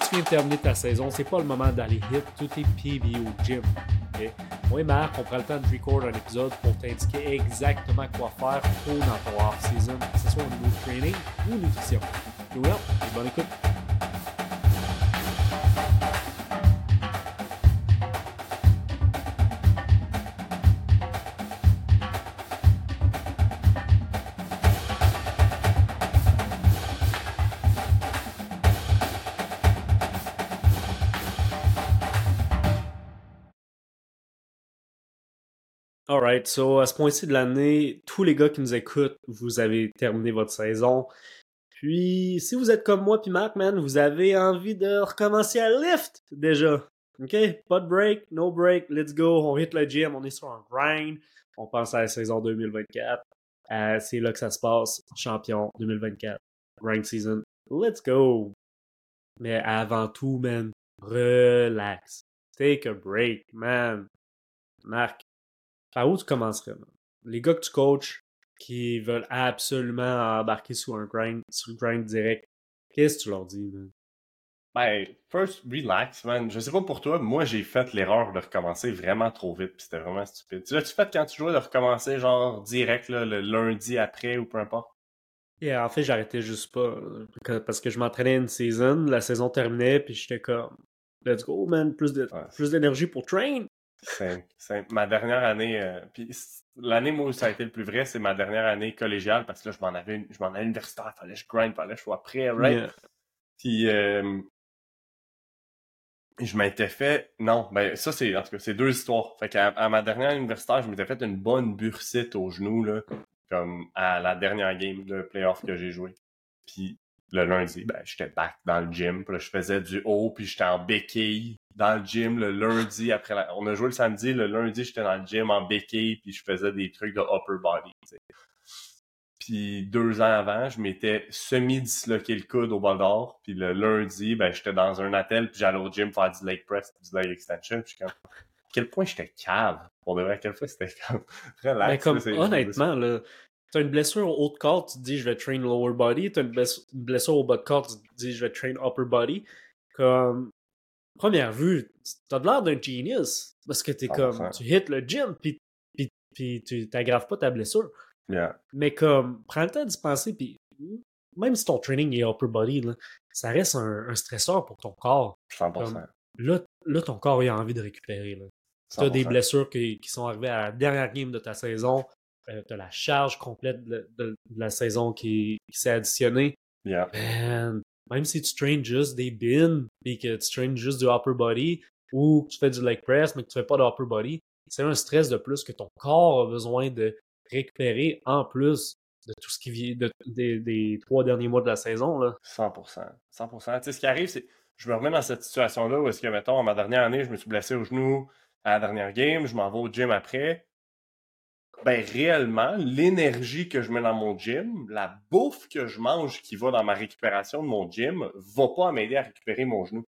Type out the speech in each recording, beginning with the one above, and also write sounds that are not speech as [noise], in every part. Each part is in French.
tu viens de terminer ta saison, c'est pas le moment d'aller hit tous tes PB au gym. Moi et Marc, on prend le temps de record un épisode pour t'indiquer exactement quoi faire pour dans ton off-season, que ce soit au niveau training ou nutrition. Nous, et bonne écoute. Alright, so à ce point-ci de l'année, tous les gars qui nous écoutent, vous avez terminé votre saison. Puis, si vous êtes comme moi puis Marc, man, vous avez envie de recommencer à lift déjà. OK? Pas de break, no break, let's go. On hit le gym, on est sur un grind. On pense à la saison 2024. Euh, c'est là que ça se passe. Champion 2024. Grind season. Let's go. Mais avant tout, man, relax. Take a break, man. Marc, par où tu commencerais? man? Les gars que tu coaches qui veulent absolument embarquer sur un grind, sur le grind direct, qu'est-ce que tu leur dis? man? Ben, first, relax, man. Je sais pas pour toi, moi, j'ai fait l'erreur de recommencer vraiment trop vite, pis c'était vraiment stupide. Tu l'as-tu fait quand tu jouais de recommencer, genre, direct, là, le lundi après, ou peu importe? Et en fait, j'arrêtais juste pas. euh, Parce que je m'entraînais une saison, la saison terminait, puis j'étais comme, let's go, man, plus de- Ouais. plus d'énergie pour train. C'est, ma dernière année, euh, puis l'année où ça a été le plus vrai, c'est ma dernière année collégiale parce que là je m'en avais, une- je m'en universitaire, fallait que je grind, fallait que je sois prêt, right? Yeah. Puis euh, je m'étais fait, non, ben ça c'est, en tout cas c'est deux histoires. Fait qu'à à ma dernière universitaire, je m'étais fait une bonne bursite au genou là, comme à la dernière game de playoff que j'ai joué. Puis le lundi, ben j'étais back dans le gym, puis là je faisais du haut, puis j'étais en béquille dans le gym le lundi après la... on a joué le samedi, le lundi j'étais dans le gym en béquille puis je faisais des trucs de upper body. tu sais. Puis deux ans avant, je m'étais semi-disloqué le coude au bol d'or. Puis le lundi, ben j'étais dans un attel puis j'allais au gym faire du leg press, du leg extension. Puis je suis comme, à quel point j'étais cave. Pour de vrai, à quel point c'était [laughs] comme relax. Mais comme, là, honnêtement, là, t'as une blessure au haut de corps, tu te dis je vais train lower body. T'as une, bless- une blessure au bas de corps, tu te dis je vais train upper body. Comme, première vue, t'as de l'air d'un genius. Parce que t'es 100%. comme, tu hits le gym, puis, puis, puis tu t'aggraves pas ta blessure. Yeah. Mais comme, prends le temps d'y penser, puis même si ton training est upper body, là, ça reste un, un stresseur pour ton corps. 100%. Là, là ton corps il a envie de récupérer. Là. Tu as des 100%. blessures qui, qui sont arrivées à la dernière game de ta saison. Tu as la charge complète de, de- de la saison qui, qui s'est additionnée. Yeah. Man, même si tu traînes juste des bins et que tu traînes juste du upper body ou que tu fais du leg press mais que tu fais pas de upper body, c'est un stress de plus que ton corps a besoin de récupérer en plus de tout ce qui vient de- des, des trois derniers mois de la saison. Là. 100%. 100%. Tu sais, ce qui arrive, c'est je me remets dans cette situation-là où est-ce que, mettons, ma dernière année, je me suis blessé au genou à la dernière game, je m'en vais au gym après. Ben, réellement, l'énergie que je mets dans mon gym, la bouffe que je mange qui va dans ma récupération de mon gym, va pas m'aider à récupérer mon genou.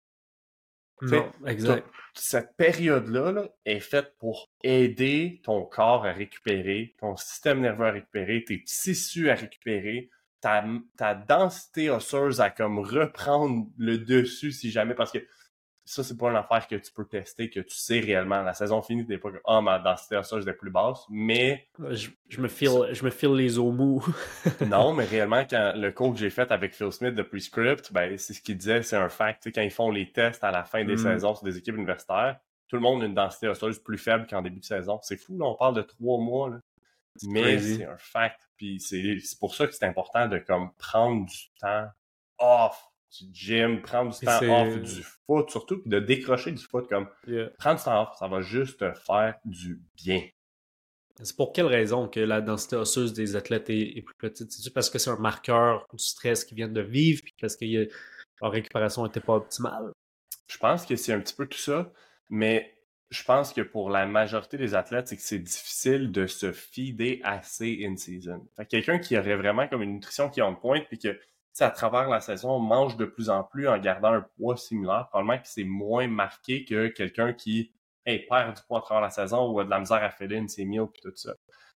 Non, exact. Cette période-là là, est faite pour aider ton corps à récupérer, ton système nerveux à récupérer, tes tissus à récupérer, ta, ta densité osseuse à comme reprendre le dessus si jamais, parce que ça, c'est pas une affaire que tu peux tester, que tu sais réellement. La saison finie, t'es pas comme, ah, ma densité osseuse est plus basse, mais Je, je me file, je me file les os mous. [laughs] non, [laughs] mais réellement, quand le cours que j'ai fait avec Phil Smith de Prescript, ben, c'est ce qu'il disait, c'est un fact. Quand ils font les tests à la fin des Mm. saisons sur des équipes universitaires, tout le monde a une densité osseuse plus faible qu'en début de saison. C'est fou, là, on parle de trois mois, là. Mais c'est un fact. Puis c'est c'est pour ça que c'est important de comme prendre du temps off du gym, prendre du temps off du foot, surtout, puis de décrocher du foot. Comme, Yeah. prendre du temps off, ça va juste te faire du bien. C'est pour quelle raison que la densité osseuse des athlètes est, est plus petite? C'est-tu parce que c'est un marqueur du stress qu'ils viennent de vivre, puis parce que y a- leur récupération n'était pas optimale? Je pense que c'est un petit peu tout ça, mais je pense que pour la majorité des athlètes, c'est que c'est difficile de se feeder assez in season. Fait que quelqu'un qui aurait vraiment comme une nutrition qui est en pointe, puis que, à travers la saison, mange de plus en plus en gardant un poids similaire, probablement que c'est moins marqué que quelqu'un qui perd du poids à travers la saison ou a de la misère à filer une meals puis tout ça.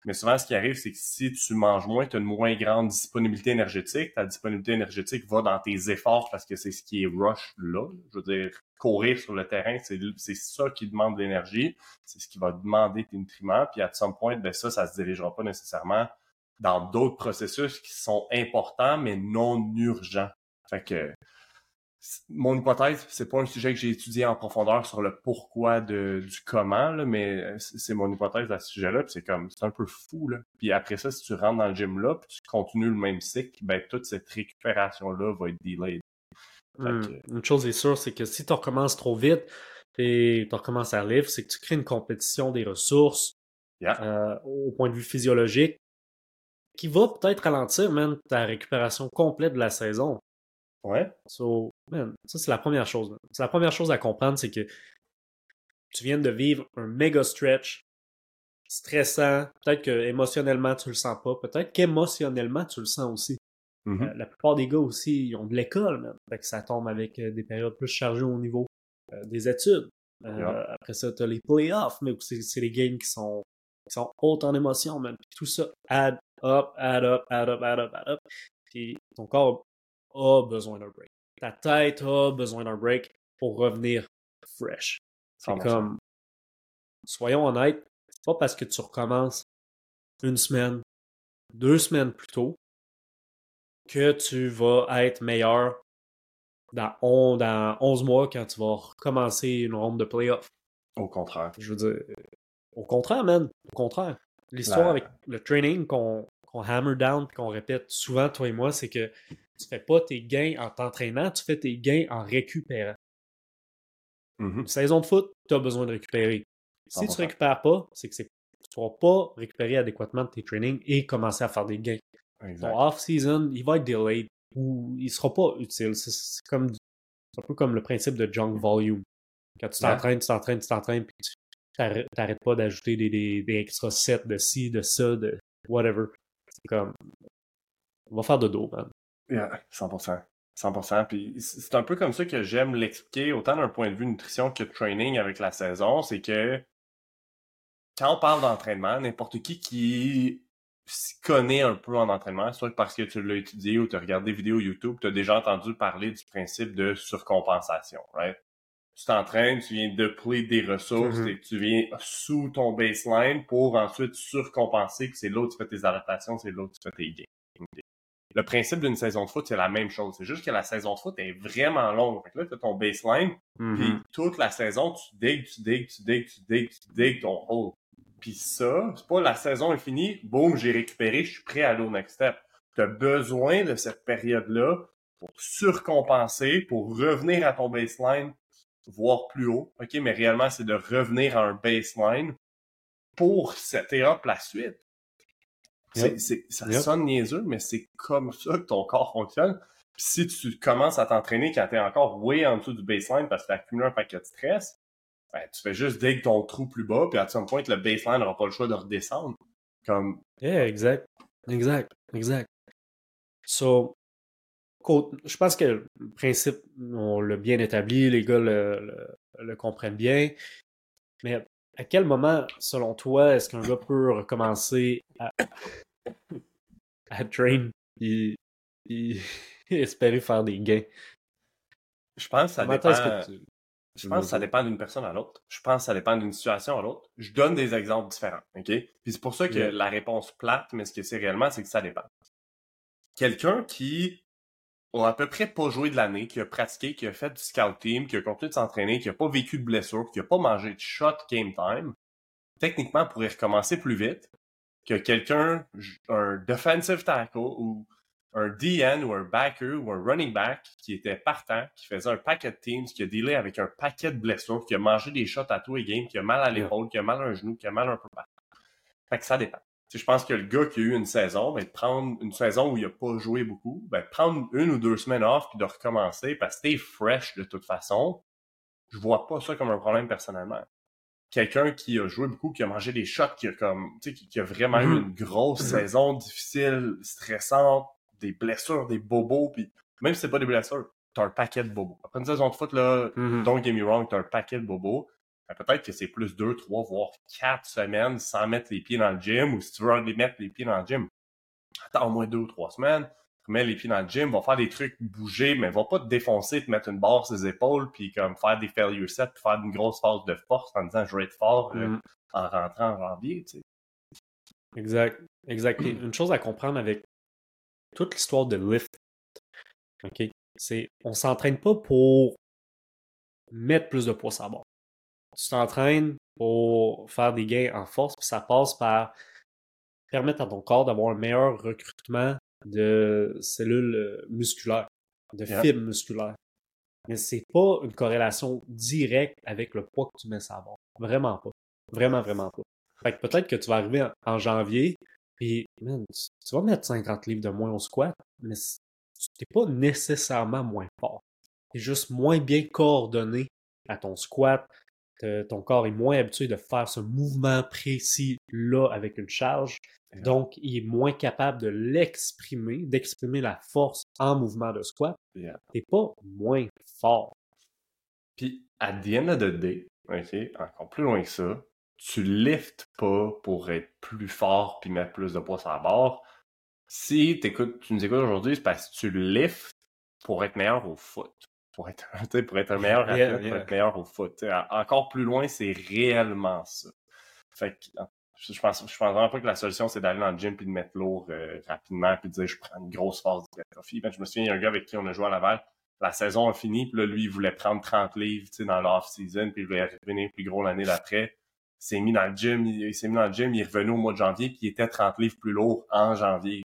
Mais souvent, ce qui arrive, c'est que si tu manges moins, tu as une moins grande disponibilité énergétique. Ta disponibilité énergétique va dans tes efforts parce que c'est ce qui est rush là. Je veux dire, courir sur le terrain, c'est ça qui demande de l'énergie. C'est ce qui va demander tes nutriments. Puis à some point, ben ça, ça se dirigera pas nécessairement dans d'autres processus qui sont importants, mais non urgents. Fait que mon hypothèse, c'est pas un sujet que j'ai étudié en profondeur sur le pourquoi de, du comment, là, mais c'est mon hypothèse à ce sujet-là, c'est comme, c'est un peu fou, là. Puis après ça, si tu rentres dans le gym là, puis tu continues le même cycle, ben toute cette récupération-là va être delayed. Hmm. Une chose est sûre, c'est que si tu recommences trop vite et tu recommences à lift, c'est que tu crées une compétition des ressources euh, au point de vue physiologique qui va peut-être ralentir même ta récupération complète de la saison. Ouais. So, man, ça c'est la première chose. C'est la première chose à comprendre, c'est que tu viens de vivre un méga stretch stressant. Peut-être que émotionnellement tu le sens pas. Peut-être qu'émotionnellement tu le sens aussi. Mm-hmm. Euh, la plupart des gars aussi, ils ont de l'école, même. Fait que ça tombe avec euh, des périodes plus chargées au niveau euh, des études. Après ça, tu as les playoffs, mais c'est les games qui sont, qui sont hautes en émotion, même. tout ça add up, add up, add up, add up, add up. Puis ton corps a besoin d'un break. Ta tête a besoin d'un break pour revenir fresh. C'est comme, soyons honnêtes, c'est pas parce que tu recommences une semaine, deux semaines plus tôt que tu vas être meilleur dans, dans 11 mois quand tu vas recommencer une ronde de playoff. Au contraire. Je veux dire, au contraire, man. Au contraire. L'histoire avec le training qu'on hammer down et qu'on répète souvent, toi et moi, c'est que tu fais pas tes gains en t'entraînant, tu fais tes gains en récupérant. Mm-hmm. Une saison de foot, tu as besoin de récupérer. Si tu récupères pas, c'est que tu ne vas pas récupérer adéquatement de tes trainings et commencer à faire des gains. Ton off-season, il va être delayed ou il sera pas utile. C'est comme un peu comme le principe de junk volume. Quand tu t'entraînes, tu t'entraînes, tu t'entraînes, puis tu n'arrêtes pas d'ajouter des, des, des extra sets de ci, de ça, de whatever. C'est comme. On va faire de dos, man. Yeah, 100%. 100%. Puis c'est un peu comme ça que j'aime l'expliquer, autant d'un point de vue nutrition que de training avec la saison. C'est que quand on parle d'entraînement, n'importe qui qui s'y connaît un peu en entraînement, soit parce que tu l'as étudié ou tu as regardé des vidéos YouTube, tu as déjà entendu parler du principe de surcompensation? Tu t'entraînes, tu viens de depleter des ressources mm-hmm. et tu viens sous ton baseline pour ensuite surcompenser que c'est là où tu fais tes adaptations, c'est là où tu fais tes gains. Le principe d'une saison de foot, c'est la même chose. C'est juste que la saison de foot est vraiment longue. Fait que là, tu as ton baseline, mm-hmm. puis toute la saison, tu digues, tu digues, tu digues, tu digues, tu digues ton hole. Puis ça, c'est pas la saison est finie, boum, j'ai récupéré, je suis prêt à aller au next step. Tu as besoin de cette période-là pour surcompenser, pour revenir à ton baseline, voire plus haut. OK, mais réellement, c'est de revenir à un baseline pour setter up la suite. Ça sonne niaiseux, mais c'est comme ça que ton corps fonctionne. Puis si tu commences à t'entraîner quand tu es encore way en dessous du baseline parce que tu as accumulé un paquet de stress, ben, tu fais juste dig ton trou plus bas, puis à un point, le baseline n'aura pas le choix de redescendre. Comme... Yeah, exact. Exact. Exact. So, je pense que le principe, on l'a bien établi, les gars le, le, comprennent bien. Mais à quel moment, selon toi, est-ce qu'un gars peut recommencer à, à train et, [laughs] espérer faire des gains? Je pense que ça dépend. Je pense que ça dépend d'une personne à l'autre. Je pense que ça dépend d'une situation à l'autre. Je donne des exemples différents, OK? Puis c'est pour ça que la réponse plate, mais ce que c'est réellement, c'est que ça dépend. Quelqu'un qui a à peu près pas joué de l'année, qui a pratiqué, qui a fait du scout team, qui a continué de s'entraîner, qui a pas vécu de blessure, qui a pas mangé de shot game time, techniquement pourrait recommencer plus vite que quelqu'un, un defensive tackle ou un DN ou un backer ou un running back qui était partant, qui faisait un paquet de teams, qui a dealé avec un paquet de blessures, qui a mangé des shots à tous les games, qui a mal à l'épaule, qui a mal à un genou, qui a mal un peu partout. Fait que ça dépend. Je pense que le gars qui a eu une saison, ben, de prendre une saison où il a pas joué beaucoup, ben, prendre une ou deux semaines off puis de recommencer parce que t'es fresh de toute façon, je vois pas ça comme un problème personnellement. Quelqu'un qui a joué beaucoup, qui a mangé des shots, qui a comme, tu sais, qui, a vraiment eu mm-hmm. une grosse saison difficile, stressante, des blessures, des bobos, puis même si c'est pas des blessures, t'as un paquet de bobos. Après une saison de foot, là, mm-hmm. don't get me wrong, t'as un paquet de bobos. Ben, peut-être que c'est plus deux, trois, voire quatre semaines sans mettre les pieds dans le gym, ou si tu veux les mettre les pieds dans le gym, attends au moins deux ou trois semaines, mets les pieds dans le gym, va faire des trucs, bouger, mais va pas te défoncer, te mettre une barre sur les épaules, puis comme faire des failure sets, puis faire une grosse phase de force en disant je vais être fort euh, mm. en rentrant en janvier, tu sais. Exact. Exact. une chose à comprendre avec toute l'histoire de lift, OK, c'est on s'entraîne pas pour mettre plus de poids sur la barre. Tu t'entraînes pour faire des gains en force, puis ça passe par permettre à ton corps d'avoir un meilleur recrutement de cellules euh, musculaires, de fibres musculaires. Mais c'est pas une corrélation directe avec le poids que tu mets sur la barre. Vraiment pas. Vraiment, vraiment pas. Fait que peut-être que tu vas arriver en, janvier, puis tu, vas mettre 50 livres de moins au squat, mais tu n'es pas nécessairement moins fort. Tu es juste moins bien coordonné à ton squat. Ton corps est moins habitué de faire ce mouvement précis là avec une charge. Donc, il est moins capable de l'exprimer, d'exprimer la force en mouvement de squat. Yeah. T'es pas moins fort. Puis, à the end of the day, encore plus loin que ça, tu liftes pas pour être plus fort puis mettre plus de poids sur la barre. Si tu nous écoutes aujourd'hui, c'est parce que tu liftes pour être meilleur au foot. Pour être, [laughs] pour être un meilleur athlète, pour être meilleur au foot. encore plus loin, c'est réellement ça. Fait que, je pense, je pense vraiment pas que la solution, c'est d'aller dans le gym puis de mettre lourd euh, rapidement puis de dire je prends une grosse phase d'hypertrophie. Ben, je me souviens, il y a un gars avec qui on a joué à Laval. La saison a fini, puis là, lui, il voulait prendre 30 livres dans l'off-season, puis il voulait revenir plus gros l'année d'après. Il s'est mis dans le gym, il, s'est mis dans le gym, il est revenu au mois de janvier, puis il était 30 livres plus lourd en janvier.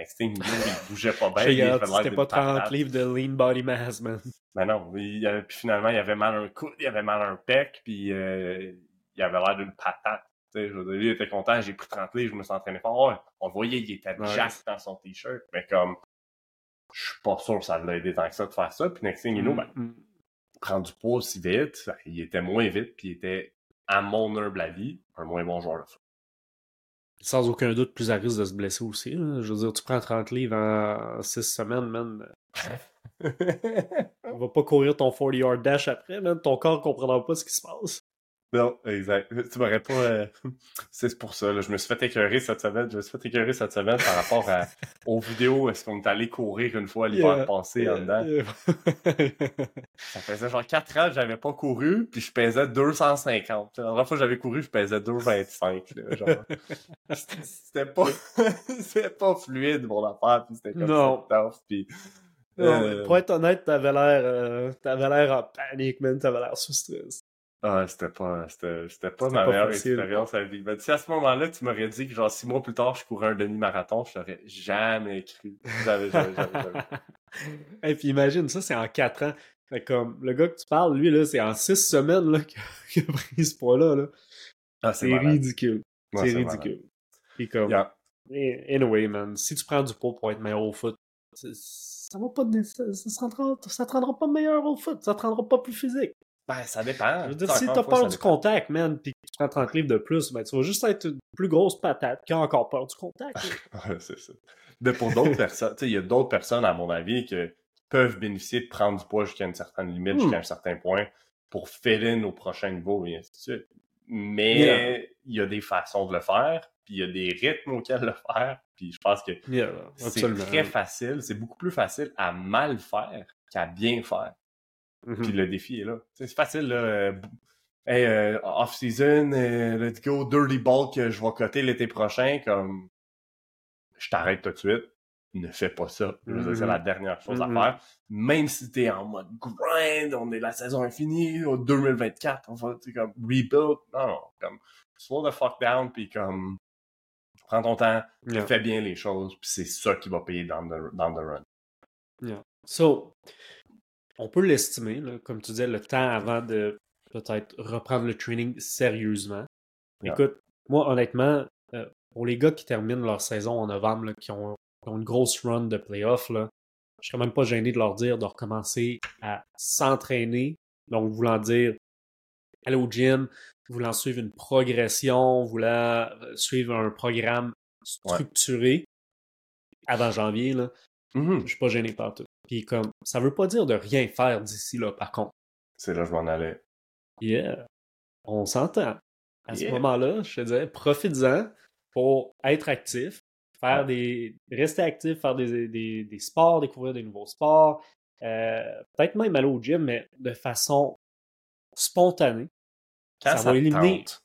Next thing, il bougeait pas bien. C'était pas 30 livres de lean body mass, man. Ben non, puis finalement, il avait mal un coude, il avait mal un pec, puis euh, il avait l'air d'une patate je veux dire, lui, il était content, j'ai pris 30 livres, je me suis entraîné fort. on voyait, il était jack dans son t-shirt, mais comme, je suis pas sûr que ça l'a aidé tant que ça de faire ça. Puis next thing you know, mm, ben, mm. prendre du poids aussi vite, il était moins vite, puis il était, à mon humble avis, un moins bon joueur de foot. Sans aucun doute, plus à risque de se blesser aussi. Je veux dire, tu prends 30 livres en 6 semaines, man. [laughs] On va pas courir ton 40 yard dash après, man. Ton corps comprendra pas ce qui se passe. Non, exact. Tu m'aurais pas. Euh, [laughs] c'est pour ça. Là. Je me suis fait écœurer cette semaine. Je me suis fait écœurer cette semaine par rapport à... aux vidéos. Est-ce qu'on est allé courir une fois l'hiver passé en dedans? [laughs] ça faisait genre 4 ans que j'avais pas couru, puis je pesais 250. La dernière fois que j'avais couru, je pesais 225. Genre. [laughs] c'était pas. c'était pas fluide mon affaire, puis c'était comme non. ça. Puis. Euh... Pour être honnête, t'avais l'air, euh, t'avais l'air en panique, man. T'avais l'air sous stress. Ah, c'était pas, c'était, pas ma meilleure expérience à vivre. si à ce moment-là, tu m'aurais dit que genre six mois plus tard, je courais un demi-marathon, je t'aurais jamais cru. J'avais, jamais, jamais, [laughs] Et puis imagine, ça, c'est en quatre ans. Fait comme, le gars que tu parles, lui, là, c'est en six semaines, là, [laughs] qu'il a pris ce poids-là, là. Ah, c'est, ridicule. c'est, ridicule. Et comme, anyway, man, si tu prends du poids pour être meilleur au foot, ça va pas, ça, ça, rendra, ça te rendra pas meilleur au foot, ça te rendra pas plus physique. Ben, ça dépend. Je veux dire, si t'as peur du contact, man, pis que tu prends 30 livres de plus, ben, tu vas juste être une plus grosse patate qui a encore peur du contact. [laughs] c'est ça. Mais pour d'autres [laughs] personnes, tu sais, il y a d'autres personnes, à mon avis, qui peuvent bénéficier de prendre du poids jusqu'à une certaine limite, jusqu'à hmm. un certain point, pour fill au prochain niveau, et ainsi de suite. Mais il y a des façons de le faire, puis il y a des rythmes auxquels le faire, puis je pense que c'est très facile, c'est beaucoup plus facile à mal faire qu'à bien faire. Puis mm-hmm. le défi est là. C'est facile, là. Euh, hey, euh, off-season, euh, let's go, dirty ball que je vais coter l'été prochain, comme je t'arrête tout de suite. Ne fais pas ça. C'est la mm-hmm. dernière chose à mm-hmm. faire. Même si t'es en mode grind, on est la saison infinie, au 2024, on va, comme, rebuild. Non, non, comme, slow the fuck down, puis comme, prends ton temps, fais bien les choses, puis c'est ça qui va payer dans the, dans the run. Yeah. So, on peut l'estimer, comme tu disais, le temps avant de peut-être reprendre le training sérieusement. Écoute, moi, honnêtement, euh, pour les gars qui terminent leur saison en novembre, qui, ont, une grosse run de playoff, là, je serais même pas gêné de leur dire de recommencer à s'entraîner. Donc, voulant dire aller au gym, voulant suivre une progression, voulant euh, suivre un programme structuré avant janvier, là, mm-hmm. je suis pas gêné par tout. Puis comme, ça veut pas dire de rien faire d'ici là, par contre. C'est là que je m'en allais. Yeah. On s'entend. À ce moment-là, je te disais, profites-en pour être actif, faire des. rester actif, faire des, des, des sports, découvrir des nouveaux sports, euh, peut-être même aller au gym, mais de façon spontanée. Quand ça, va éliminer. Tente.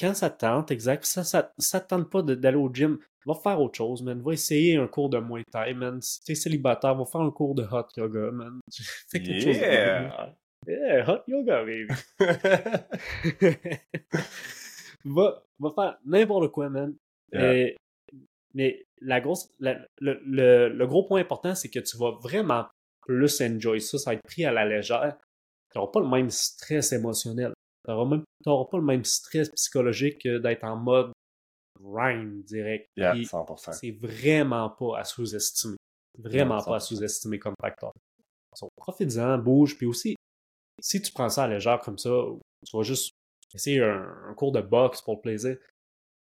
Quand ça te tente, exact. Ça, ça, ça te tente pas d'aller au gym. Va faire autre chose, man. Va essayer un cours de Muay Thai, man. Si t'es célibataire, va faire un cours de hot yoga, man. [laughs] Fais quelque yeah. chose. Yeah, hot yoga, baby. [laughs] [laughs] va, va faire n'importe quoi, man. mais la grosse, le, le, le, gros point important, c'est que tu vas vraiment plus enjoy ça. Ça va être pris à la légère. Tu n'auras pas le même stress émotionnel. Tu n'auras pas le même stress psychologique que d'être en mode grind direct. Yeah, 100%. C'est vraiment pas à sous-estimer. Vraiment pas à sous-estimer comme facteur. Donc, profite-en, bouge, puis aussi, si tu prends ça à légère comme ça, tu vas juste essayer un, cours de boxe pour le plaisir.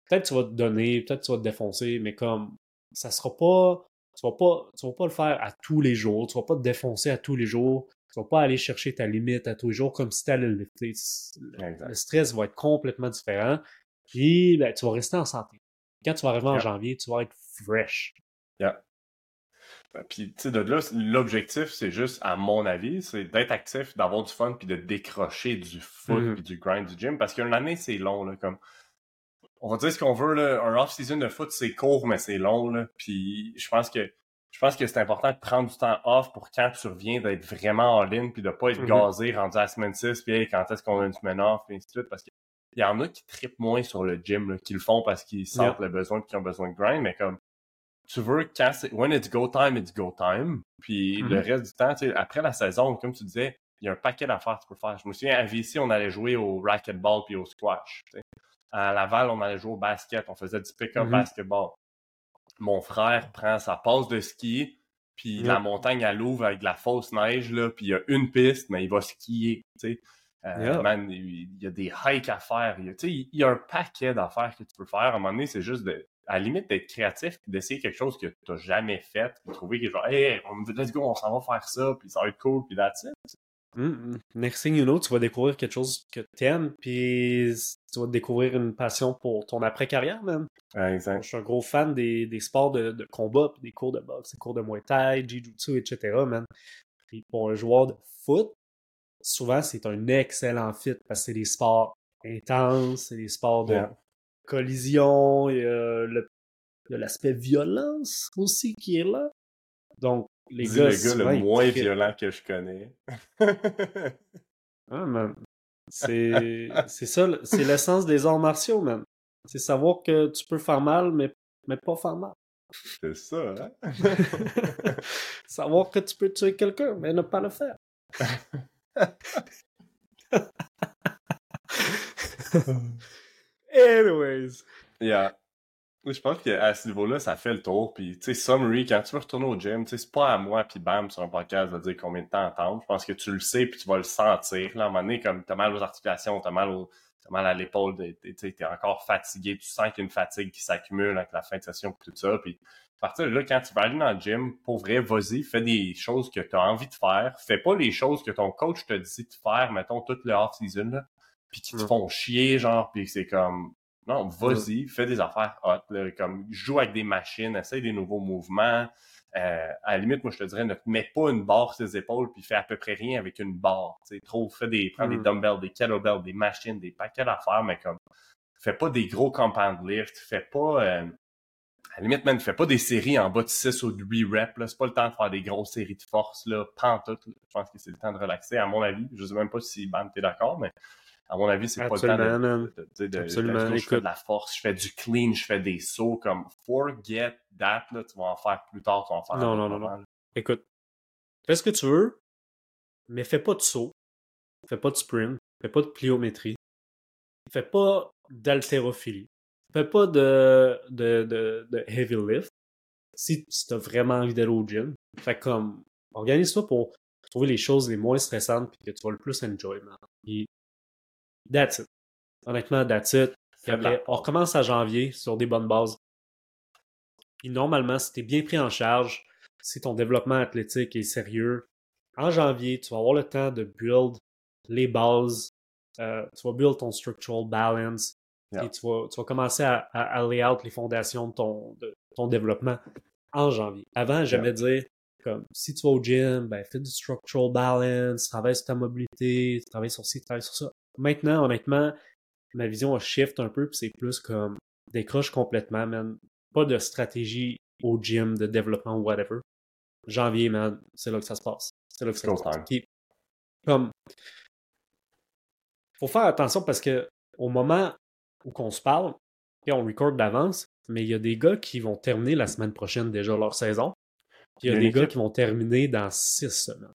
Peut-être que tu vas te donner, peut-être que tu vas te défoncer, mais comme ça sera pas. Tu vas pas, tu vas pas le faire à tous les jours, tu vas pas te défoncer à tous les jours, tu vas pas aller chercher ta limite à tous les jours comme si tu allais le lifter. Le, stress va être complètement différent. Puis ben, tu vas rester en santé. Quand tu vas arriver en janvier, tu vas être fresh. Yeah. Ben, puis, tu sais, de là, l'objectif, c'est juste, à mon avis, c'est d'être actif, d'avoir du fun, puis de décrocher du foot, mm-hmm. puis du grind du gym. Parce qu'une année, c'est long, là, comme... On va dire ce qu'on veut, là. Un off-season de foot, c'est court, mais c'est long, là. Puis, je pense que je pense que c'est important de prendre du temps off pour quand tu reviens d'être vraiment en ligne puis de pas être mm-hmm. gazé rendu à la semaine 6 puis quand est-ce qu'on a une semaine off et ainsi de suite parce qu'il y en a qui trippent moins sur le gym, là, qui le font parce qu'ils sentent le besoin qu'ils ont besoin de grind, mais comme tu veux quand c'est when it's go time, it's go time. Puis le mm-hmm. reste du temps, tu sais, après la saison, comme tu disais, il y a un paquet d'affaires que tu peux faire. Je me souviens, à VC, on allait jouer au racquetball puis au squash. À Laval, on allait jouer au basket, on faisait du pick-up mm-hmm. basketball. Mon frère prend sa passe de ski, puis la montagne, elle ouvre avec de la fausse neige, là, puis il y a une piste, mais il va skier, tu sais. Euh, man, il y a des hikes à faire. Il y a, il y a un paquet d'affaires que tu peux faire. À un moment donné, c'est juste de, à la limite d'être créatif d'essayer quelque chose que tu n'as jamais fait, de trouver quelque chose, hey, let's go, on s'en va faire ça, puis ça va être cool, puis that's it. Next thing you know, tu vas découvrir quelque chose que tu aimes, puis tu vas découvrir une passion pour ton après-carrière, même. exact. Je suis un gros fan des, des sports de, de, combat, des cours de boxe, des cours de Muay Thai, Jiu-Jitsu, etc., man. Puis pour un joueur de foot, souvent, c'est un excellent fit parce que c'est des sports intenses, c'est des sports de, collision, il y a l'aspect violence aussi qui est là. Donc, les gars, le gars le moins violent que je connais. ah. [laughs] C'est ça, c'est l'essence des arts martiaux, man. C'est savoir que tu peux faire mal, mais, mais pas faire mal. C'est ça, hein? [laughs] savoir que tu peux tuer quelqu'un, mais ne pas le faire. [laughs] Anyways. Yeah. Je pense qu'à ce niveau-là, ça fait le tour. Puis, tu sais, summary, quand tu veux retourner au gym, tu sais, c'est pas à moi, puis bam, sur un podcast, de dire combien de temps attendre. Je pense que tu le sais, puis tu vas le sentir. Là, à un moment donné, comme t'as mal aux articulations, t'as mal, au, as mal à l'épaule, tu t'es encore fatigué, tu sens qu'il y a une fatigue qui s'accumule avec la fin de session, puis tout ça. Puis, à partir de là, quand tu vas aller dans le gym, pour vrai, vas-y, fais des choses que tu as envie de faire. Fais pas les choses que ton coach te dit de faire, mettons, toute le off-season, là puis qui te font chier, genre, puis c'est comme, non, vas-y, fais des affaires hot, là, comme, joue avec des machines, essaye des nouveaux mouvements, euh, à la limite, moi, je te dirais, ne mets pas une barre sur tes épaules puis fais à peu près rien avec une barre, tu trop, fais des, prends des mm. dumbbells, des kettlebells, des machines, des paquets d'affaires, mais comme, fais pas des gros compound lift, fais pas, euh, à la limite, même, fais pas des séries en bas de 6 ou de 8 reps, là. C'est pas le temps de faire des grosses séries de force, là. tout. Je pense que c'est le temps de relaxer, à mon avis. Je sais même pas si Bam, t'es d'accord, mais à mon avis, c'est pas le temps de, de, de, Absolument. je fais de la force, je fais du clean, je fais des sauts comme forget that, là, tu vas en faire plus tard, tu vas en faire Non, non, non, non. Écoute, fais ce que tu veux, mais fais pas de saut, fais pas de sprint, fais pas de pliométrie, fais pas d'haltérophilie, fais pas de, de, de, de heavy lift si, tu as vraiment envie d'aller au gym. Fait comme, organise-toi pour trouver les choses les moins stressantes puis que tu vas le plus enjoy, man. That's it. Honnêtement, that's it. Après, on recommence à janvier sur des bonnes bases. Puis normalement, si tu es bien pris en charge, si ton développement athlétique est sérieux, en janvier, tu vas avoir le temps de build les bases euh, tu vas build ton structural balance, Yeah. et tu vas, tu vas commencer à, à, à lay out les fondations de ton, de ton développement en janvier. Avant, j'aimais dire, comme, si tu vas au gym, ben, fais du structural balance, travaille sur ta mobilité, travaille sur ci, travaille sur ça. Maintenant, honnêtement, ma vision a shift un peu, puis c'est plus comme, décroche complètement, man. Pas de stratégie au gym, de développement ou whatever. Janvier, man, c'est là que ça se passe. C'est là que ça se passe. Puis, comme, faut faire attention parce que au moment où qu'on se parle, puis on record d'avance, mais il y a des gars qui vont terminer la semaine prochaine déjà leur saison. Puis il y a des gars qui vont terminer dans six semaines.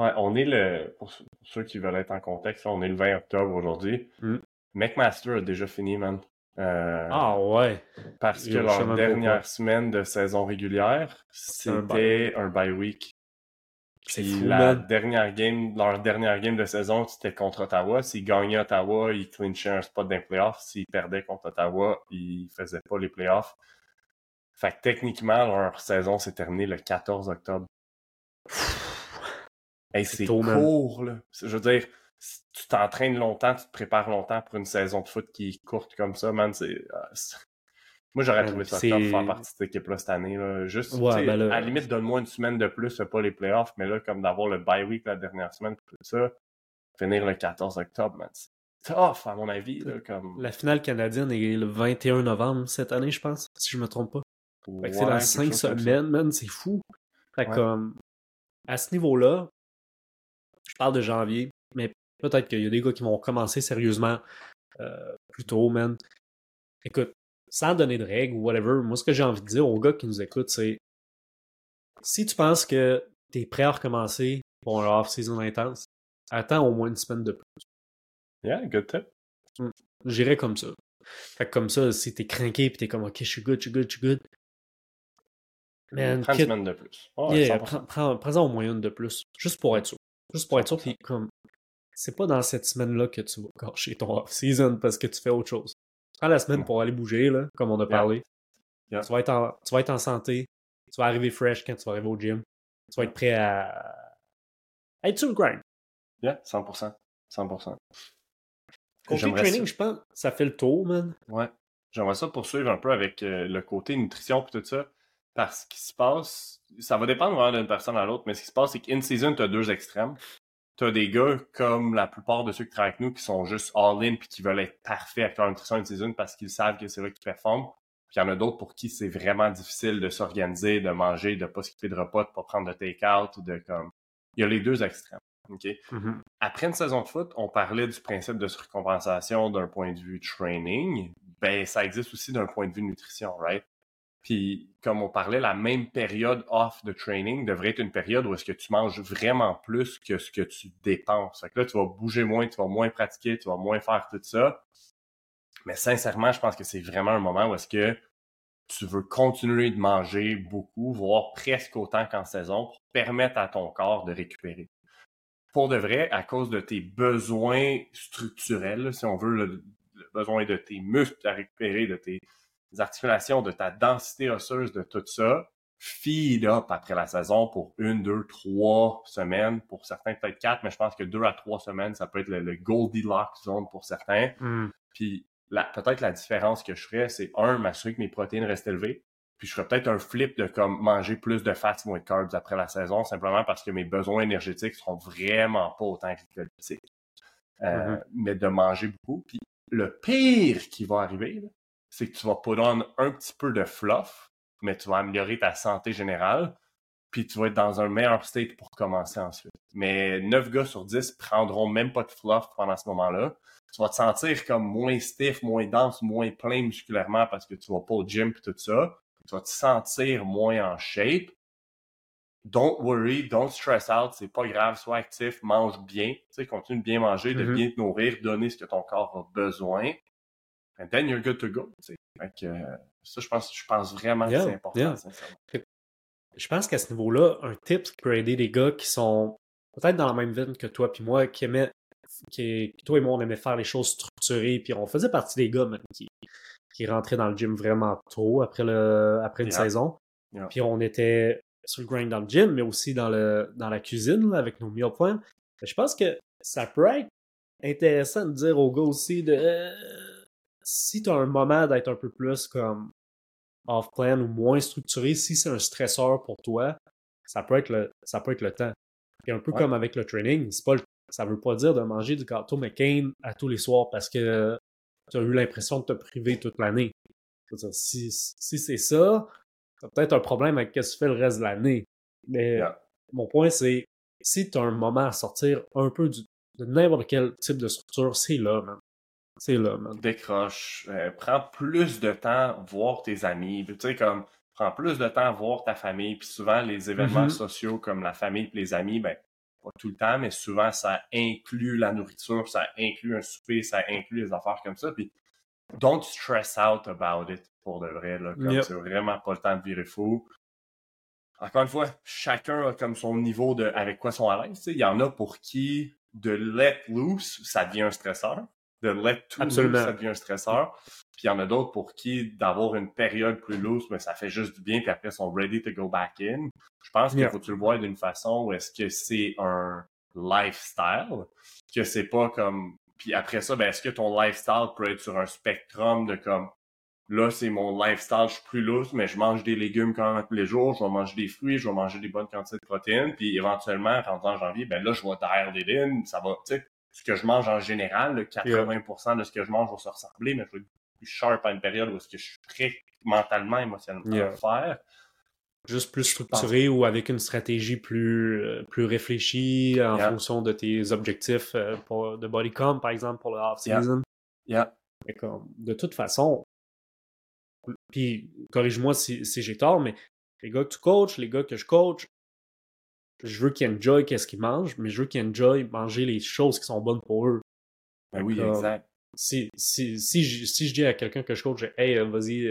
Ouais, on est le. Pour ceux- qui veulent être en contexte, on est le 20 octobre aujourd'hui. Mm. McMaster a déjà fini, man. Euh, Ah ouais. parce que leur dernière semaine de saison régulière, c'était un bye week. C'est la man. dernière game, leur dernière game de saison, c'était contre Ottawa. S'ils gagnaient Ottawa, ils clinchaient un spot dans les playoffs. S'ils perdaient contre Ottawa, ils faisaient pas les playoffs. Fait que techniquement, leur saison s'est terminée le 14 octobre. Hey, C'est court, là. Je veux dire, si tu t'entraînes longtemps, tu te prépares longtemps pour une saison de foot qui est courte comme ça, man. C'est. ah, [laughs] Moi, j'aurais trouvé ça top de faire partie de cette équipe-là cette année. Là. Juste, Ouais, ben là- à la limite, donne-moi une semaine de plus, pas les playoffs, mais là, comme d'avoir le bye week la dernière semaine, tout ça, finir le 14 octobre, man. C'est tough, à mon avis. Là, comme... La finale canadienne est le 21 novembre cette année, je pense, si je me trompe pas. C'est dans quelque cinq chose comme ça. semaines, man, c'est fou. Fait Ouais. comme, à ce niveau-là, je parle de janvier, mais peut-être qu'il y a des gars qui vont commencer sérieusement euh, plus tôt, man. Écoute, sans donner de règles ou whatever, moi, ce que j'ai envie de dire aux gars qui nous écoutent, c'est si tu penses que t'es prêt à recommencer pour un off-season intense, attends au moins une semaine de plus. Yeah, good tip. J'irais comme ça. Fait que comme ça, si t'es craqué pis t'es comme, ok, je suis good, je suis good, je suis good. Man, Prends une semaine de plus. Ouais, Yeah, 100%. prends, au moins une de plus. Juste pour être sûr. Juste pour être sûr. Puis comme, c'est pas dans cette semaine-là que tu vas gâcher ton off-season parce que tu fais autre chose. Prends la semaine pour aller bouger, là, comme on a parlé. Yeah. Tu, vas être en, tu vas être en santé. Tu vas arriver fresh quand tu vas arriver au gym. Tu vas être prêt à, à être sur le grind. Yeah, 100%. 100%. Côté training, ça. je pense, ça fait le tour, man. Ouais. J'aimerais ça poursuivre un peu avec euh, le côté nutrition et tout ça. Parce qu'il se passe, ça va dépendre vraiment d'une personne à l'autre, mais ce qui se passe, c'est qu'in season, tu as deux extrêmes. Tu as des gars comme la plupart de ceux qui travaillent avec nous qui sont juste all-in puis qui veulent être parfaits avec leur nutrition in season parce qu'ils savent que c'est là qu'ils performent. Puis il y en a d'autres pour qui c'est vraiment difficile de s'organiser, de manger, de pas skipper de repas, de pas prendre de take-out, de comme. Il y a les deux extrêmes. OK? après une saison de foot, on parlait du principe de surcompensation d'un point de vue training. Ben, ça existe aussi d'un point de vue nutrition, right? Puis, comme on parlait, la même période off de training devrait être une période où est-ce que tu manges vraiment plus que ce que tu dépenses. Fait que là, tu vas bouger moins, tu vas moins pratiquer, tu vas moins faire tout ça. Mais sincèrement, je pense que c'est vraiment un moment où est-ce que tu veux continuer de manger beaucoup, voire presque autant qu'en saison, pour permettre à ton corps de récupérer pour de vrai, à cause de tes besoins structurels, si on veut, le, le besoin de tes muscles à récupérer, de tes articulations, de ta densité osseuse, de tout ça, feed up après la saison pour une, deux, trois semaines, pour certains peut-être quatre, mais je pense que deux à trois semaines, ça peut être le, le Goldilocks zone pour certains. Puis la- peut-être la différence que je ferais, c'est un, m'assurer que mes protéines restent élevées. Puis je ferais peut-être un flip de comme manger plus de fats, moins de carbs après la saison, simplement parce que mes besoins énergétiques seront vraiment pas autant glycolytiques. Euh, Mhm. Mais de manger beaucoup. Puis le pire qui va arriver, là, c'est que tu vas put on un petit peu de fluff, mais tu vas améliorer ta santé générale, puis tu vas être dans un meilleur state pour commencer ensuite. Mais 9 gars sur 10 prendront même pas de fluff pendant ce moment-là. Tu vas te sentir comme moins stiff, moins dense, moins plein musculairement parce que tu vas pas au gym et tout ça. Tu vas te sentir moins en shape. Don't worry, don't stress out, c'est pas grave, sois actif, mange bien, tu sais, continue de bien manger, de Mhm. bien te nourrir, donner ce que ton corps a besoin. And then you're good to go. Fait que, euh, ça, je pense, je pense vraiment Yeah, que c'est important, yeah. Je pense qu'à ce niveau-là, un tip qui peut aider les gars qui sont peut-être dans la même veine que toi puis moi, qui aimaient, qui, toi et moi, on aimait faire les choses structurées, puis on faisait partie des gars même, qui, qui rentraient dans le gym vraiment tôt après, le, après une Yeah. saison. Yeah. Puis on était sur le grind dans le gym, mais aussi dans, le, dans la cuisine là, avec nos meal plans. Je pense que ça peut être intéressant de dire aux gars aussi de euh, si tu as un moment d'être un peu plus comme off-plan ou moins structuré, si c'est un stresseur pour toi, ça peut être le, ça peut être le temps. Et un peu comme avec le training, c'est pas ça veut pas dire de manger du gâteau McCain à tous les soirs parce que tu as eu l'impression de te priver toute l'année. Si, si c'est ça, tu peut-être un problème avec ce que tu fais le reste de l'année. Mais mon point, c'est si tu as un moment à sortir un peu du, de n'importe quel type de structure, c'est là, man. C'est là, man. Décroche. Euh, prends plus de temps voir tes amis. Tu sais, comme, prends plus de temps voir ta famille. Puis souvent, les événements mm-hmm. sociaux comme la famille et les amis, ben, pas tout le temps, mais souvent, ça inclut la nourriture, ça inclut un souper, ça inclut les affaires comme ça. Puis, don't stress out about it, pour de vrai. Là, comme c'est vraiment pas le temps de virer fou. Encore une fois, chacun a comme son niveau de avec quoi sont à l'aise. Il y en a pour qui de let loose, ça devient un stresseur. De too loose, ça devient un stresseur. Puis il y en a d'autres pour qui d'avoir une période plus loose, mais ça fait juste du bien, puis après ils sont ready to go back in. Je pense qu'il faut que tu le voir d'une façon où est-ce que c'est un lifestyle, que c'est pas comme puis après ça, ben, est-ce que ton lifestyle peut être sur un spectrum de comme là, c'est mon lifestyle, je suis plus lousse, mais je mange des légumes quand même tous les jours, je vais manger des fruits, je vais manger des bonnes quantités de protéines, puis éventuellement, en janvier, ben là, je vais taire des lignes, ça va, tu sais, ce que je mange en général, 80% de ce que je mange va se ressembler, mais je vais être plus sharp à une période où est-ce que je suis prêt mentalement, émotionnellement à le faire. Juste plus structuré ou avec une stratégie plus, euh, plus réfléchie en fonction de tes objectifs euh, pour, de bodycom, par exemple, pour le off-season. Yeah. De toute façon, puis corrige-moi si, si j'ai tort, mais les gars que tu coaches, les gars que je coach, je veux qu'ils enjoy qu'est-ce qu'ils mangent, mais je veux qu'ils enjoy manger les choses qui sont bonnes pour eux. Ben oui, exact. Si, si, si, je, si je dis à quelqu'un que je coach, hey, vas-y,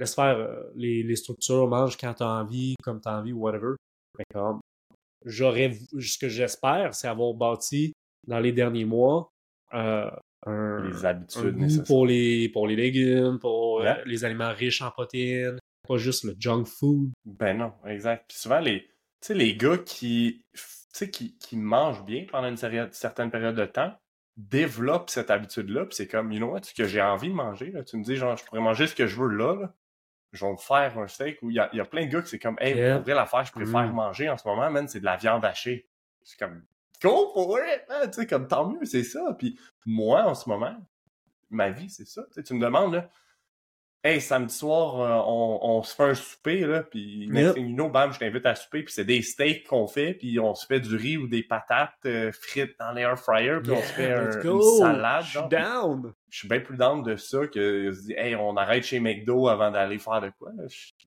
laisse faire euh, les, les, structures, mange quand t'as envie, comme t'as envie, whatever. Mais comme, j'aurais, ce que j'espère, c'est avoir bâti dans les derniers mois euh, un, les habitudes pour les pour les légumes, pour euh, les aliments riches en protéines, pas juste le junk food. Ben non, exact. Puis souvent les, tu sais, les gars qui, qui, qui mangent bien pendant une certaine période de temps développent cette habitude-là. Puis c'est comme, you know what, ce que j'ai envie de manger. Là. Tu me dis, genre, je pourrais manger ce que je veux là. là je vais me faire un steak où il y a, y a, plein de gars qui c'est comme, hey, yeah. pour vrai, l'affaire, je préfère mm. manger en ce moment, man, c'est de la viande hachée. C'est comme, go for it, man, tu sais, comme, tant mieux, c'est ça. Puis moi, en ce moment, ma vie, c'est ça. Tu, sais, tu me demandes, là, Hey, samedi soir, euh, on, on, se fait un souper, là, puis yep. you know, bam, je t'invite à souper, puis c'est des steaks qu'on fait, puis on se fait du riz ou des patates euh, frites dans l'air fryer, puis on se fait un, une salade. Je suis down! Je suis bien plus down de ça que se dit, hey, on arrête chez McDo avant d'aller faire de quoi.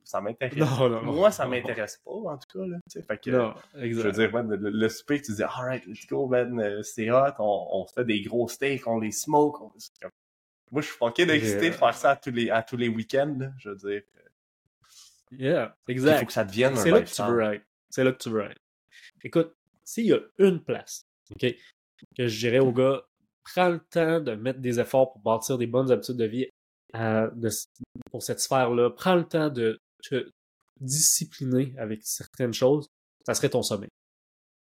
ça m'intéresse. Non, non, Moi, ça m'intéresse pas, en tout cas, là. Fait que, non. Je veux dire, man, le, le, souper, tu dis, alright, let's go, man, euh, c'est hot, on, on se fait des gros steaks, on les smoke, on... Moi, je suis fucking excité de faire ça à tous les, à tous les week-ends, je veux dire. Yeah, exact. Il faut que ça devienne C'est là que tu veux être. C'est là que tu veux être. Écoute, s'il y a une place, OK, que je dirais aux gars, prends le temps de mettre des efforts pour bâtir des bonnes habitudes de vie euh, de, pour cette sphère-là. Prends le temps de te discipliner avec certaines choses. Ça serait ton sommeil.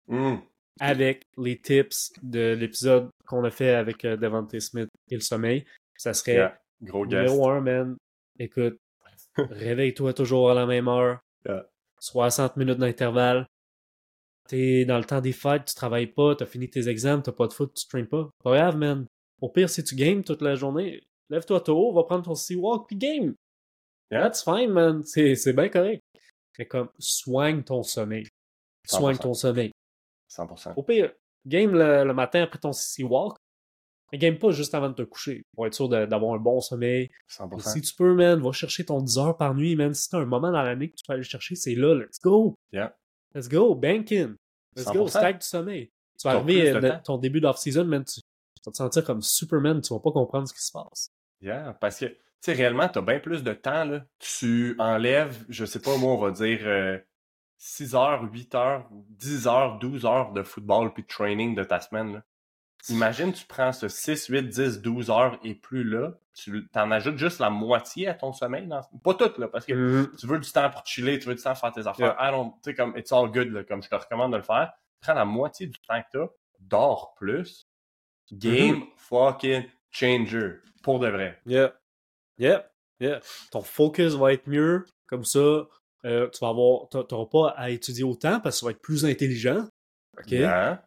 Mmh. Avec les tips de l'épisode qu'on a fait avec euh, Devante Smith et le sommeil, ça serait yeah. Gros numéro un, man. Écoute, [laughs] réveille-toi toujours à la même heure. Yeah. 60 minutes d'intervalle. T'es dans le temps des fêtes, tu travailles pas, t'as fini tes examens, t'as pas de foot, tu traînes pas. Pas grave, man. Au pire, si tu games toute la journée, lève-toi tôt, va prendre ton sea-walk, puis game. Yeah. That's fine, man. C'est bien correct. C'est comme, soigne ton sommeil. Soigne 100%. ton sommeil. 100%. Au pire, game le, le matin après ton sea-walk, mais game pas juste avant de te coucher pour être sûr d'avoir un bon sommeil. 100%. si tu peux, man, va chercher ton 10 heures par nuit, man. Si t'as un moment dans l'année que tu peux aller chercher, c'est là. Let's go. Yeah. Let's go. Bank in. Let's 100%. go. Stack du sommeil. Tu vas arriver de ton début d'off-season, man. Tu, tu, vas te sentir comme Superman. Tu vas pas comprendre ce qui se passe. Yeah. Parce que, tu sais, réellement, t'as bien plus de temps, là. Tu enlèves, je sais pas, moi, on va dire, euh, 6 heures, 8 heures, 10 heures, 12 heures de football puis de training de ta semaine, là. Imagine, tu prends ce 6, 8, 10, 12 heures et plus là, tu t'en ajoutes juste la moitié à ton sommeil. Dans... Pas tout, là, parce que mm-hmm. tu veux du temps pour chiller, tu veux du temps pour faire tes affaires. Yeah. I don't, tu sais, comme, it's all good, là, comme je te recommande de le faire. Prends la moitié du temps que t'as, dors plus, Game fucking changer. Pour de vrai. Yeah. Yeah. Yeah. Ton focus va être mieux. Comme ça, euh, tu vas avoir. T'auras pas à étudier autant parce que tu vas être plus intelligent. OK? Yeah.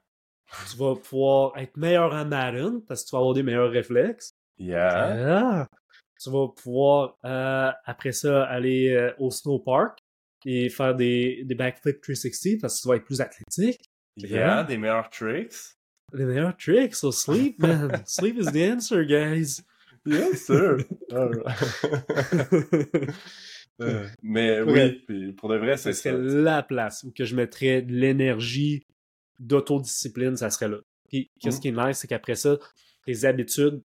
Tu vas pouvoir être meilleur en Madden parce que tu vas avoir des meilleurs réflexes. Yeah. Ah. Tu vas pouvoir, euh, après ça, aller euh, au snowpark et faire des, des backflips 360 parce que tu vas être plus athlétique. Yeah, des meilleurs tricks. Les meilleurs tricks, so sleep, man. [laughs] sleep is the answer, guys. Yes, [laughs] sir. Euh, mais oui, puis pour de vrai, c'est Ce ça. serait la place où que je mettrais de l'énergie d'autodiscipline, ça serait là. Puis, qu'est-ce Mhm. qui est nice, c'est qu'après ça, tes habitudes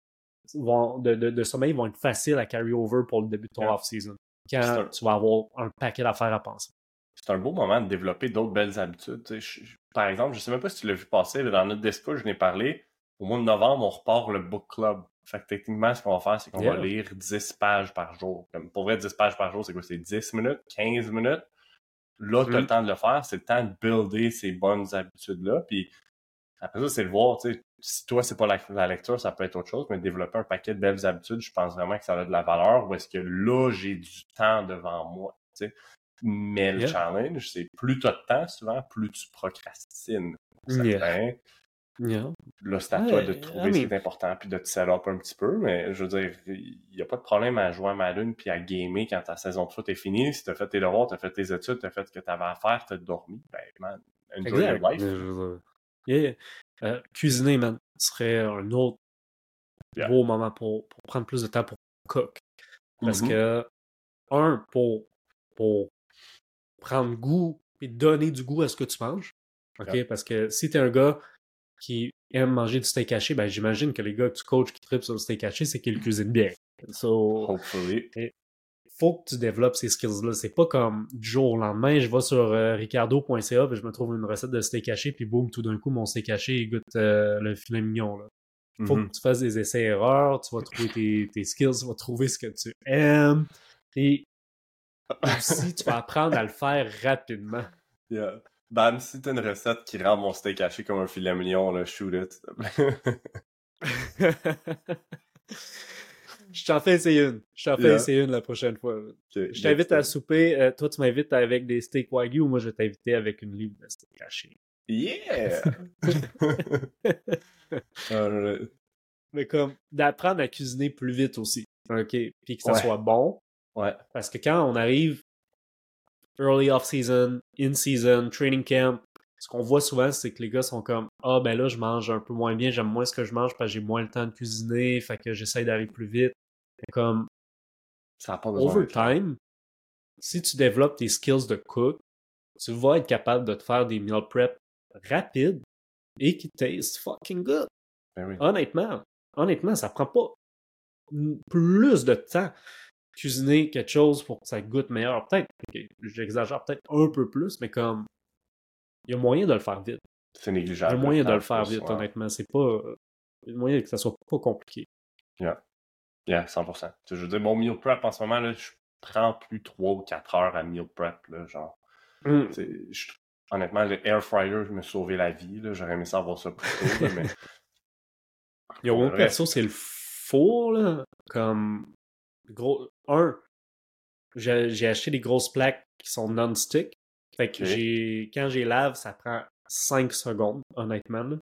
vont, de, de, de sommeil vont être faciles à carry over pour le début de ton Yeah. off-season. Quand un- tu vas avoir un paquet d'affaires à penser. C'est un beau moment de développer d'autres belles habitudes. Je- je- par exemple, je sais même pas si tu l'as vu passer, mais dans notre Discord, je n'ai parlé. Au mois de novembre, on repart le book club. Fait que techniquement, ce qu'on va faire, c'est qu'on Yeah. va lire 10 pages par jour. Comme, pour vrai, 10 pages par jour, c'est quoi? C'est 10 minutes, 15 minutes? Là, tu as Mm. le temps de le faire. C'est le temps de builder ces bonnes habitudes-là. Puis après ça, c'est de voir, tu sais, si toi, c'est pas la, la lecture, ça peut être autre chose, mais développer un paquet de belles habitudes, je pense vraiment que ça a de la valeur. Ou est-ce que là, j'ai du temps devant moi, tu sais? Mais le challenge, c'est plus tu as de temps, souvent, plus tu procrastines. Yeah. Yeah. Là, c'est à toi de Ouais, trouver ce qui est important puis de te sell up un petit peu. Mais je veux dire, il n'y a pas de problème à jouer à Madden puis à gamer quand ta saison de foot est finie. Si tu as fait tes devoirs, tu as fait tes études, tu as fait ce que tu avais à faire, tu as dormi, ben, man, enjoy Exact. your life. Dire, yeah. Euh, cuisiner, man, serait un autre Yeah. beau moment pour, pour prendre plus de temps pour cook. Parce Mhm. que, un, pour, pour prendre goût et donner du goût à ce que tu manges. OK? Parce que si t'es un gars qui aime manger du steak haché, ben j'imagine que les gars que tu coaches qui trippent sur le steak haché, c'est qu'ils le cuisinent bien. So, Hopefully. faut que tu développes ces skills-là. C'est pas comme du jour au lendemain, je vais sur euh, ricardo.ca puis je me trouve une recette de steak haché puis boum, tout d'un coup, mon steak haché, goûte euh, le filet mignon. Là. Faut Mhm. que tu fasses des essais-erreurs, tu vas trouver tes, tes skills, tu vas trouver ce que tu aimes. Et aussi, tu vas apprendre à le faire rapidement. Yeah. Dan, si t'as une recette qui rend mon steak haché comme un filet mignon, là, shoot it, [laughs] je t'en fais essayer une. Je t'en fais Yeah. essayer une la prochaine fois. Je t'invite à souper. euh, toi, tu m'invites avec des steaks wagyu ou moi, je vais t'inviter avec une livre de steak haché. Yeah! [laughs] Mais comme d'apprendre à cuisiner plus vite aussi. OK? Puis que ça Ouais. soit bon. Ouais. Parce que quand on arrive early off-season, in-season, training camp, ce qu'on voit souvent, c'est que les gars sont comme Ah, ben là, je mange un peu moins bien, j'aime moins ce que je mange parce que j'ai moins le temps de cuisiner, fait que j'essaie d'aller plus vite. Comme Ça n'a pas besoin over time, si tu développes tes skills de cook, tu vas être capable de te faire des meal prep rapides et qui taste fucking good. Ben oui. Honnêtement, honnêtement, ça prend pas plus de temps cuisiner quelque chose pour que ça goûte meilleur. Peut-être, j'exagère peut-être un peu plus, mais comme il y a moyen de le faire vite. C'est Il y négligeable. a moyen de le faire vite, ouais. honnêtement. C'est pas. Il y a moyen que ça soit pas compliqué. Yeah, 100%. Tu sais, Je veux dire, mon meal prep en ce moment, là, je prends plus 3 ou 4 heures à meal prep. Là, genre, Mm. Je- honnêtement, le air fryer me sauvé la vie. là. J'aurais aimé ça avoir ça plus tôt. là, mais [laughs] Yo, mon perso, c'est le four, là. Comme. Gros. Un, j'ai acheté des grosses plaques qui sont non-stick. Fait que j'ai. Quand j'ai lave, ça prend 5 secondes, honnêtement. Là.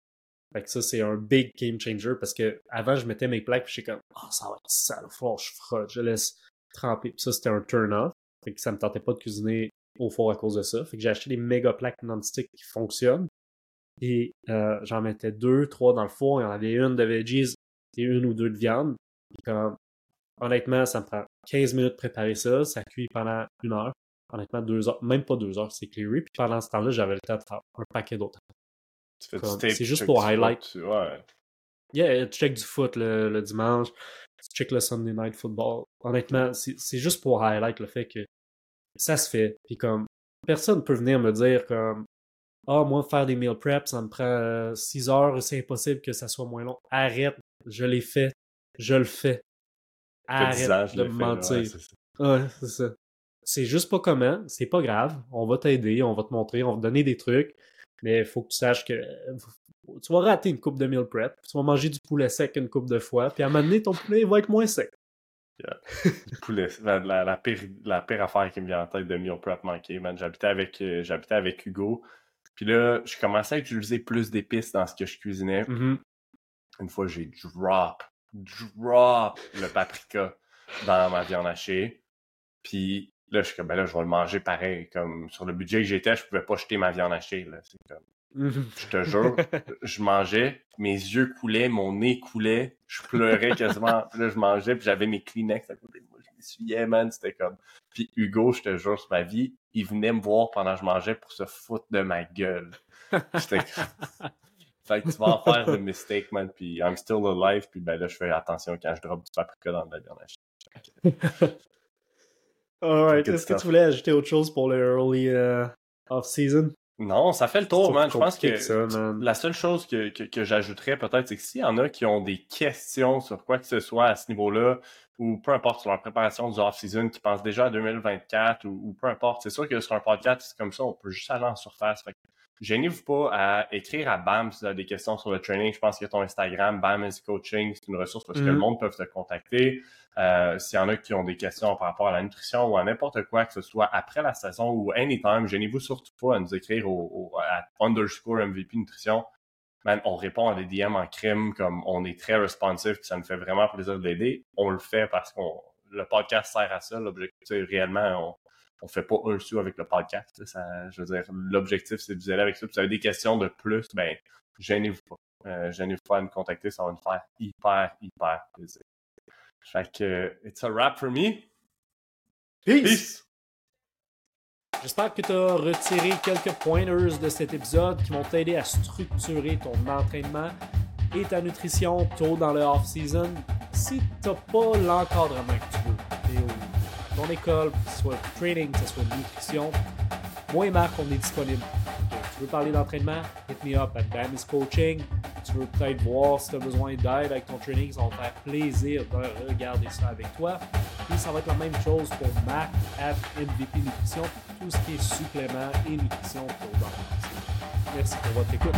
Fait que ça, c'est un big game changer parce que avant, je mettais mes plaques puis j'étais comme, oh, ça va être sale, que je frotte, je laisse tremper. Puis ça, c'était un turn-off. Fait que ça me tentait pas de cuisiner au four à cause de ça. Fait que j'ai acheté des méga plaques non-stick qui fonctionnent. Et euh, j'en mettais deux, trois dans le four. Il y en avait une de veggies et une ou deux de viande. Puis comme, honnêtement, ça me prend 15 minutes de préparer ça. Ça cuit pendant une heure. Honnêtement, deux heures, même pas deux heures, c'est clearé. Puis pendant ce temps-là, j'avais le temps de faire un paquet d'autres. c'est juste pour highlight. foot, Ouais. Yeah, tu check du foot le, le dimanche, tu check le Sunday Night Football. Honnêtement, c'est juste pour highlight le fait que ça se fait. Puis comme, personne peut venir me dire comme, ah, moi, faire des meal prep, ça me prend 6 heures, c'est impossible que ça soit moins long. Arrête, je l'ai fait, je le fais. Ça fait 10 ans, Arrête de me mentir. ouais, c'est ça. Ouais, c'est ça. C'est juste pas comment, c'est pas grave. On va t'aider, on va te montrer, on va te donner des trucs. Mais il faut que tu saches que tu vas rater une coupe de meal prep, tu vas manger du poulet sec une coupe de fois, puis à un moment donné, ton poulet va être moins sec. Poulet, la, la, la pire, la pire affaire qui me vient en tête de meal prep manqué, man. J'habitais avec, euh, j'habitais avec Hugo. Puis là, je commençais à utiliser plus d'épices dans ce que je cuisinais. Mhm. Une fois, j'ai drop, drop le paprika dans ma viande hachée. Puis là, je suis comme, ben là, je vais le manger pareil. Comme sur le budget que j'étais, je pouvais pas jeter ma viande hachée. Là. C'est comme, [laughs] je te jure, je mangeais, mes yeux coulaient, mon nez coulait, je pleurais quasiment. Puis là, je mangeais, puis j'avais mes Kleenex à côté de moi. Je m'essuyais, man, c'était comme... Puis Hugo, je te jure, sur ma vie, il venait me voir pendant que je mangeais pour se foutre de ma gueule. J'étais comme... [laughs] Fait que tu vas en faire des mistakes, man, puis I'm still alive, puis ben là, je fais attention quand je drop du paprika dans la viande hachée. Alright, est-ce que tu voulais ajouter autre chose pour le early euh, off-season? Non, ça fait le tour, man. Je pense que ça. La seule chose que, que, que j'ajouterais peut-être, c'est que s'il y en a qui ont des questions sur quoi que ce soit à ce niveau-là, ou peu importe sur leur préparation du off-season, qui pensent déjà à 2024, ou, ou peu importe, c'est sûr que sur un podcast comme ça, on peut juste aller en surface. Fait que gênez-vous pas à écrire à BAM si vous avez des questions sur le training. Je pense qu'il y a ton Instagram, BAM is Coaching, c'est une ressource parce que Mhm. le monde peut te contacter. Euh, S'il y en a qui ont des questions par rapport à la nutrition ou à n'importe quoi, que ce soit après la saison ou anytime, gênez-vous surtout pas à nous écrire au, au- à underscore MVP Nutrition. Man, on répond à des DM en crime, comme on est très responsive, puis ça nous fait vraiment plaisir de l'aider. On le fait parce qu'on le podcast sert à ça. L'objectif, réellement, on, on fait pas un sou avec le podcast. Ça, je veux dire, l'objectif, c'est de vous aider avec ça. Puis si vous avez des questions de plus, ben, gênez-vous pas. Euh, gênez-vous pas à nous contacter, ça va nous faire hyper, hyper plaisir. Fait que, it's a wrap for me. Peace! Peace! J'espère que tu as retiré quelques pointers de cet épisode qui vont t'aider à structurer ton entraînement et ta nutrition tôt dans le off-season. Si tu n'as pas l'encadrement que tu veux, ton école, que ce soit training, que ce soit nutrition, moi et Marc, on est disponible. Tu veux parler d'entraînement, hit me up at Bamis Coaching. Tu veux peut-être voir si tu as besoin d'aide avec ton training, ça va me faire plaisir de regarder ça avec toi. Puis ça va être la même chose pour Mac at MVP Nutrition, tout ce qui est supplément et nutrition pour le Merci pour votre écoute.